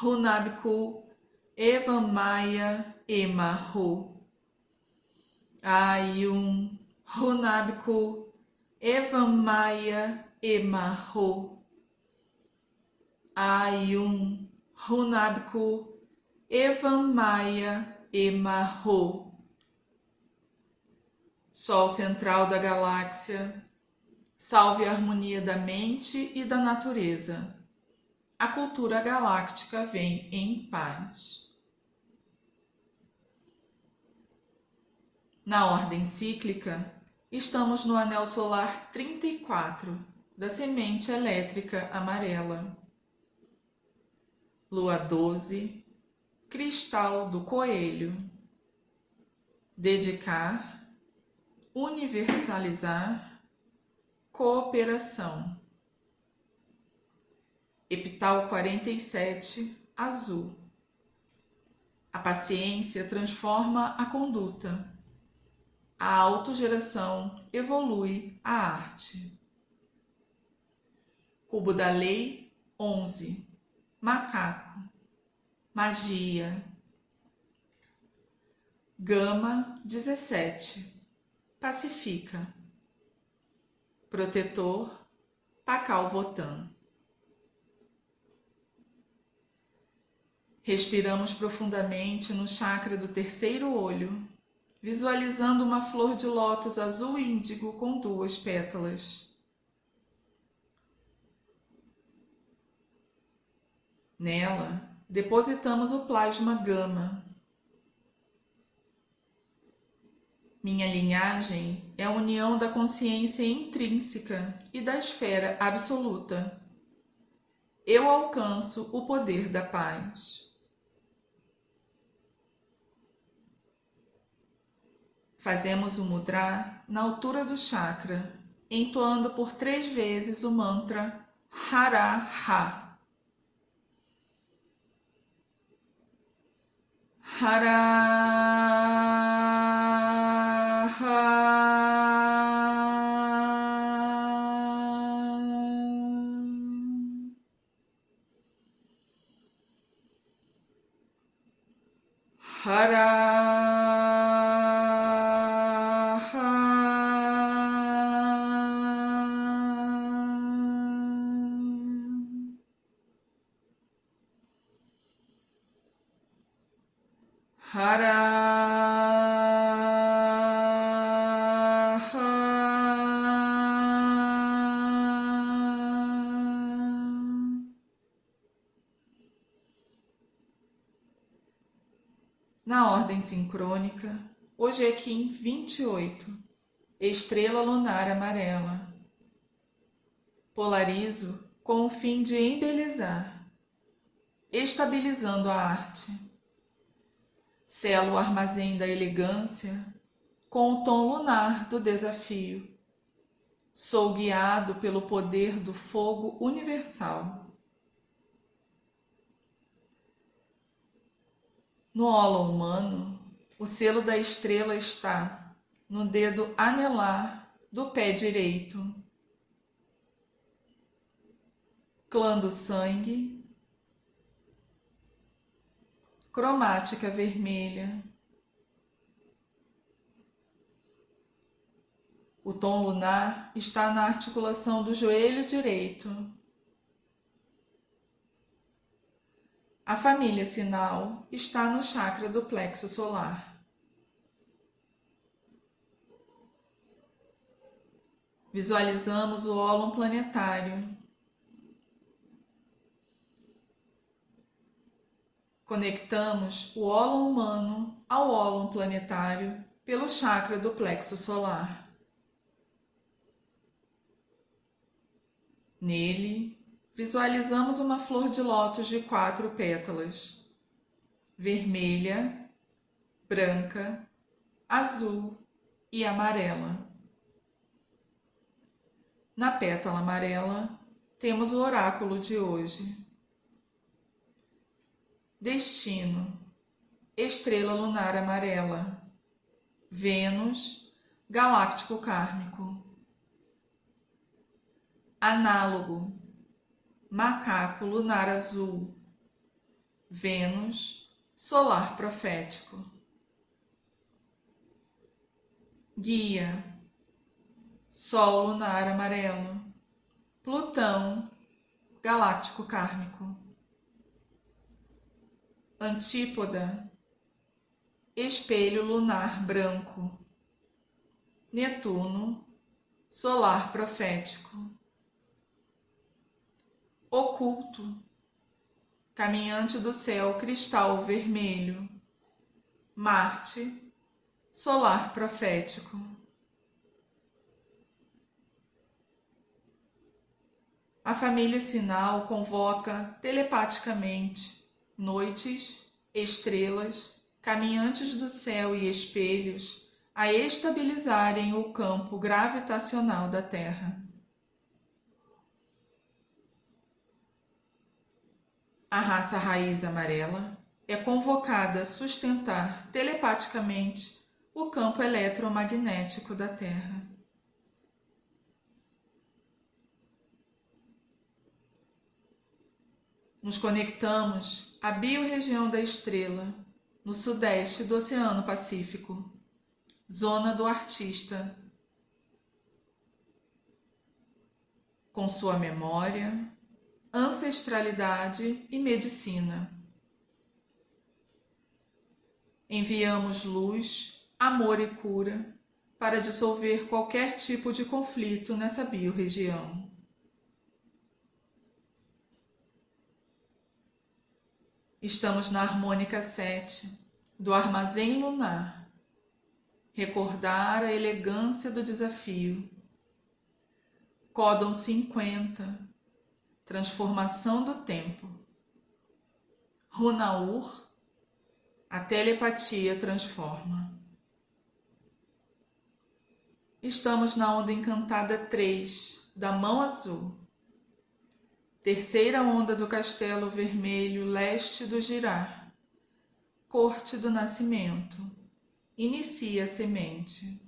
Hunabku Evamaya Emahu Ayum. Hunabku Evamaya Emahu Ayum. Hunabku Evamaya Emahu Sol central da galáxia, salve a harmonia da mente e da natureza a cultura galáctica vem em paz. Na ordem cíclica, estamos no anel solar 34 da semente elétrica amarela. Lua 12, cristal do coelho. Dedicar, universalizar, cooperação. Epital 47, azul. A paciência transforma a conduta. A autogeração evolui a arte. Cubo da Lei 11. Macaco. Magia. Gama 17. Pacifica. Protetor. Pacal Votan. Respiramos profundamente no chakra do terceiro olho, visualizando uma flor de lótus azul índigo com duas pétalas. Nela, depositamos o plasma gama. Minha linhagem é a união da consciência intrínseca e da esfera absoluta. Eu alcanço o poder da paz. Fazemos o mudra na altura do chakra, entoando por três vezes o mantra Hara Ha. Hara Ha. Hara Hara Na ordem sincrônica, hoje é Kim 28, estrela lunar amarela. Polarizo com o fim de embelezar, estabilizando a arte Selo o armazém da elegância com o tom lunar do desafio. Sou guiado pelo poder do fogo universal. No holo humano, o selo da estrela está no dedo anelar do pé direito. Clã do sangue, cromática vermelha. O tom lunar está na articulação do joelho direito. A família sinal está no chakra do plexo solar. Visualizamos o ólon planetário. Conectamos o ólon humano ao ólon planetário pelo chakra do plexo solar. Nele, visualizamos uma flor de lótus de quatro pétalas: vermelha, branca, azul e amarela. Na pétala amarela, temos o oráculo de hoje. Destino: estrela lunar amarela. Vênus, galáctico kármico. Análogo: macaco lunar azul, Vênus, solar profético. Guia, Sol lunar amarelo, Plutão, galáctico kármico. Antípoda, espelho lunar branco. Netuno, solar profético oculto, caminhante do céu cristal vermelho, Marte, solar profético. A família sinal convoca telepaticamente noites, estrelas, caminhantes do céu e espelhos a estabilizarem o campo gravitacional da Terra. A raça raiz amarela é convocada a sustentar telepaticamente o campo eletromagnético da Terra. Nos conectamos à biorregião da estrela, no sudeste do Oceano Pacífico, zona do artista. Com sua memória, ancestralidade e medicina. Enviamos luz, amor e cura para dissolver qualquer tipo de conflito nessa biorregião. Estamos na harmônica 7 do armazém lunar. Recordar a elegância do desafio. Códon 50 transformação do tempo. Runaur, a telepatia transforma. Estamos na onda encantada 3 da mão azul. Terceira onda do castelo vermelho leste do girar. Corte do nascimento. Inicia a semente.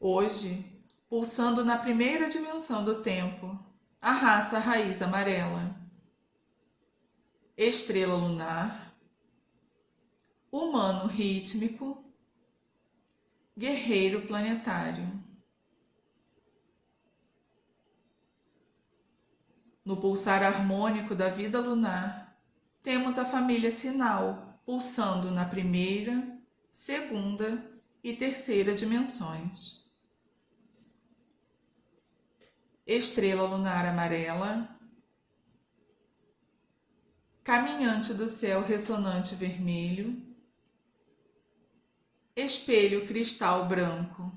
Hoje pulsando na primeira dimensão do tempo, a raça raiz amarela. Estrela lunar, humano rítmico, guerreiro planetário. No pulsar harmônico da vida lunar, temos a família sinal pulsando na primeira, segunda e terceira dimensões. estrela lunar amarela, caminhante do céu ressonante vermelho, espelho cristal branco.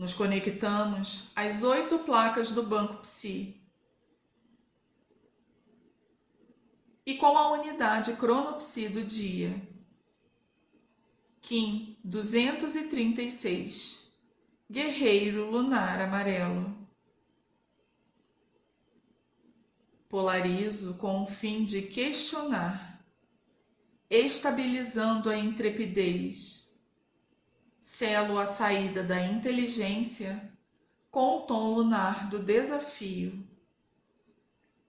Nos conectamos às oito placas do Banco Psi. E com a unidade cronopsi do dia. Kim 236. Guerreiro lunar amarelo. Polarizo com o fim de questionar, estabilizando a intrepidez selo a saída da inteligência com o tom lunar do desafio.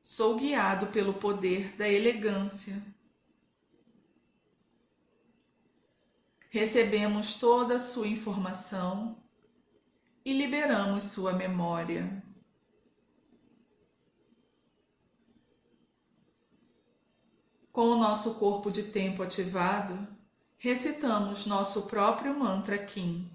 Sou guiado pelo poder da elegância. Recebemos toda a sua informação e liberamos sua memória. Com o nosso corpo de tempo ativado, recitamos nosso próprio mantra Kim.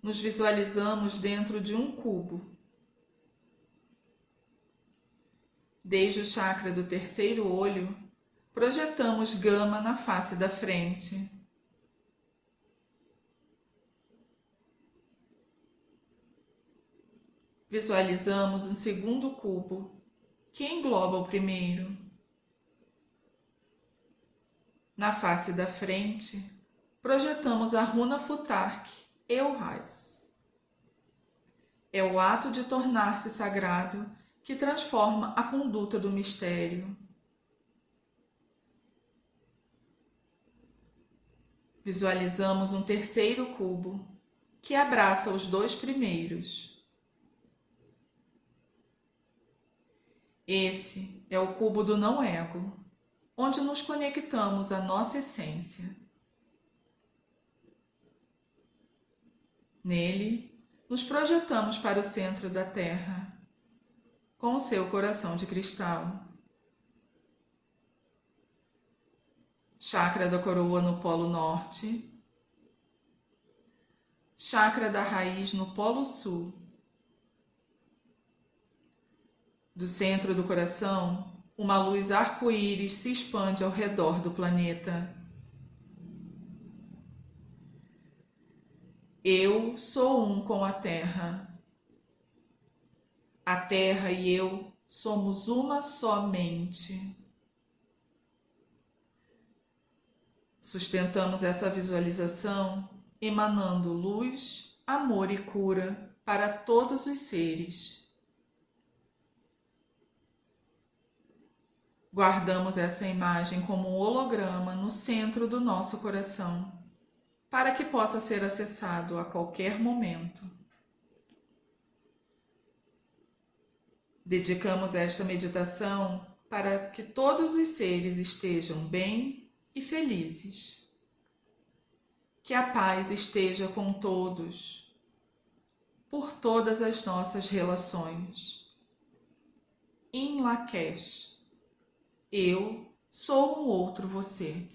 Nos visualizamos dentro de um cubo. Desde o chakra do terceiro olho, projetamos gama na face da frente. Visualizamos um segundo cubo que engloba o primeiro. Na face da frente, projetamos a runa Futark Eurais. É o ato de tornar-se sagrado que transforma a conduta do mistério. Visualizamos um terceiro cubo que abraça os dois primeiros. Esse é o cubo do não ego, onde nos conectamos à nossa essência. Nele, nos projetamos para o centro da Terra, com o seu coração de cristal. Chakra da coroa no polo norte, chakra da raiz no polo sul. Do centro do coração, uma luz arco-íris se expande ao redor do planeta. Eu sou um com a Terra. A Terra e eu somos uma só mente. Sustentamos essa visualização emanando luz, amor e cura para todos os seres. Guardamos essa imagem como um holograma no centro do nosso coração, para que possa ser acessado a qualquer momento. Dedicamos esta meditação para que todos os seres estejam bem e felizes. Que a paz esteja com todos, por todas as nossas relações. Em Lakesh, eu sou um outro você.